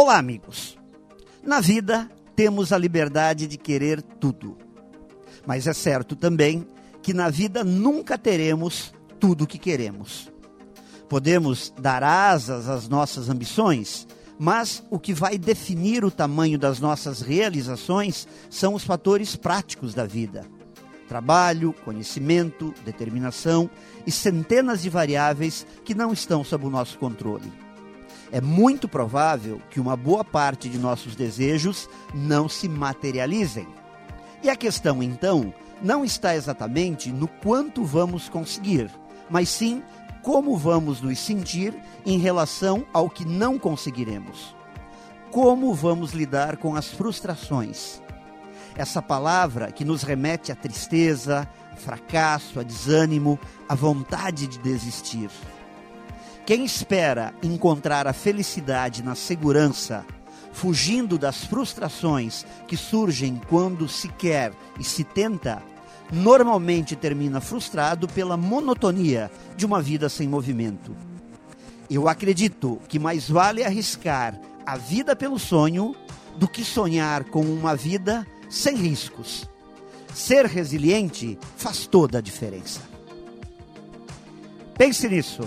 Olá, amigos. Na vida, temos a liberdade de querer tudo. Mas é certo também que na vida nunca teremos tudo o que queremos. Podemos dar asas às nossas ambições, mas o que vai definir o tamanho das nossas realizações são os fatores práticos da vida. Trabalho, conhecimento, determinação e centenas de variáveis que não estão sob o nosso controle. É muito provável que uma boa parte de nossos desejos não se materializem. E a questão, então, não está exatamente no quanto vamos conseguir, mas sim como vamos nos sentir em relação ao que não conseguiremos. Como vamos lidar com as frustrações. Essa palavra que nos remete à tristeza, fracasso, a desânimo, a vontade de desistir. Quem espera encontrar a felicidade na segurança, fugindo das frustrações que surgem quando se quer e se tenta, normalmente termina frustrado pela monotonia de uma vida sem movimento. Eu acredito que mais vale arriscar a vida pelo sonho do que sonhar com uma vida sem riscos. Ser resiliente faz toda a diferença. Pense nisso